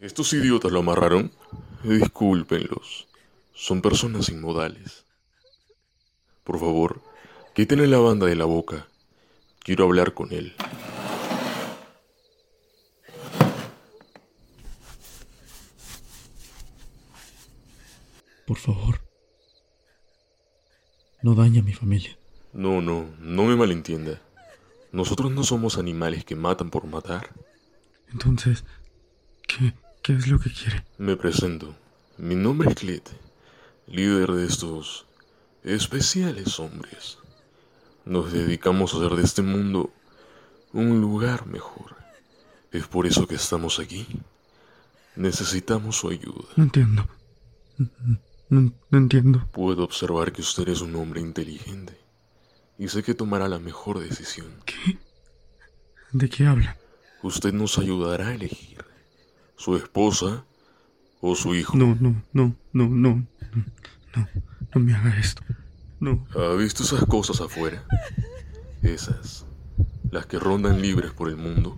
¿Estos idiotas lo amarraron? Discúlpenlos. Son personas inmodales. Por favor, quítenle la banda de la boca. Quiero hablar con él. Por favor. No daña a mi familia. No, no, no me malentienda. Nosotros no somos animales que matan por matar. Entonces, ¿qué, qué es lo que quiere? Me presento. Mi nombre es Clit, líder de estos especiales hombres. Nos dedicamos a hacer de este mundo un lugar mejor. Es por eso que estamos aquí. Necesitamos su ayuda. No entiendo. No, no entiendo. Puedo observar que usted es un hombre inteligente y sé que tomará la mejor decisión. ¿Qué? ¿De qué habla? Usted nos ayudará a elegir su esposa o su hijo. No, no, no, no, no, no, no, no me haga esto. No. ¿Ha visto esas cosas afuera? Esas, las que rondan libres por el mundo.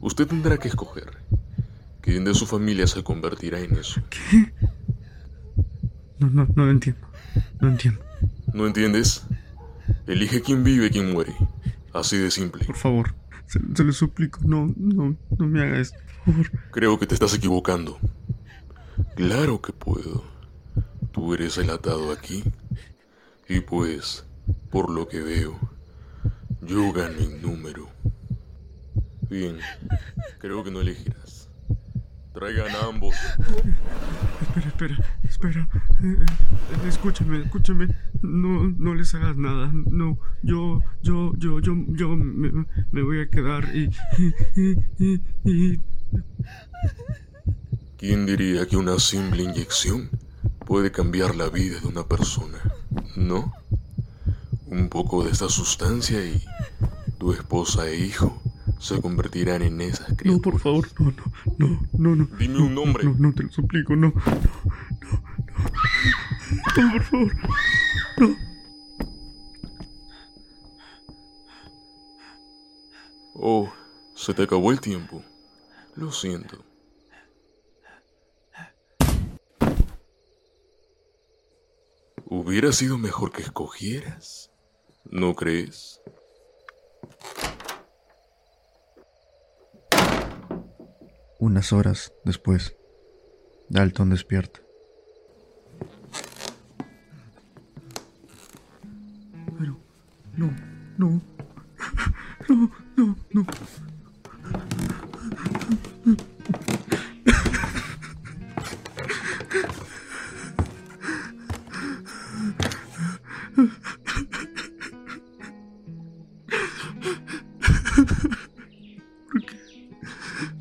Usted tendrá que escoger quién de su familia se convertirá en eso. ¿Qué? No, no, no lo entiendo. No entiendo. ¿No entiendes? Elige quién vive y quién muere. Así de simple. Por favor, se, se lo suplico. No, no, no me haga esto. Por favor. Creo que te estás equivocando. Claro que puedo. Tú eres el atado aquí. Y pues, por lo que veo, yo gano en número. Bien, creo que no elegirás. Traigan a ambos. Espera, espera, espera. Eh, eh, escúchame, escúchame. No, no les hagas nada. No, yo, yo, yo, yo, yo me, me voy a quedar y, y, y, y, ¿Quién diría que una simple inyección puede cambiar la vida de una persona? ¿No? Un poco de esta sustancia y tu esposa e hijo se convertirán en esas No, criaturas. por favor, no, no, no, no, no. Dime no, un nombre. No, no, te lo suplico, no, no, no, no. Por favor, no. Oh, se te acabó el tiempo. Lo siento. Hubiera sido mejor que escogieras. ¿No crees? Unas horas después, Dalton despierta. No, no, no, no, no.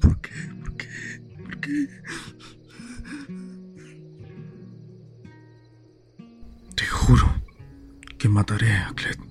¿Por qué? ¿Por qué? Te juro que mataré a Clet.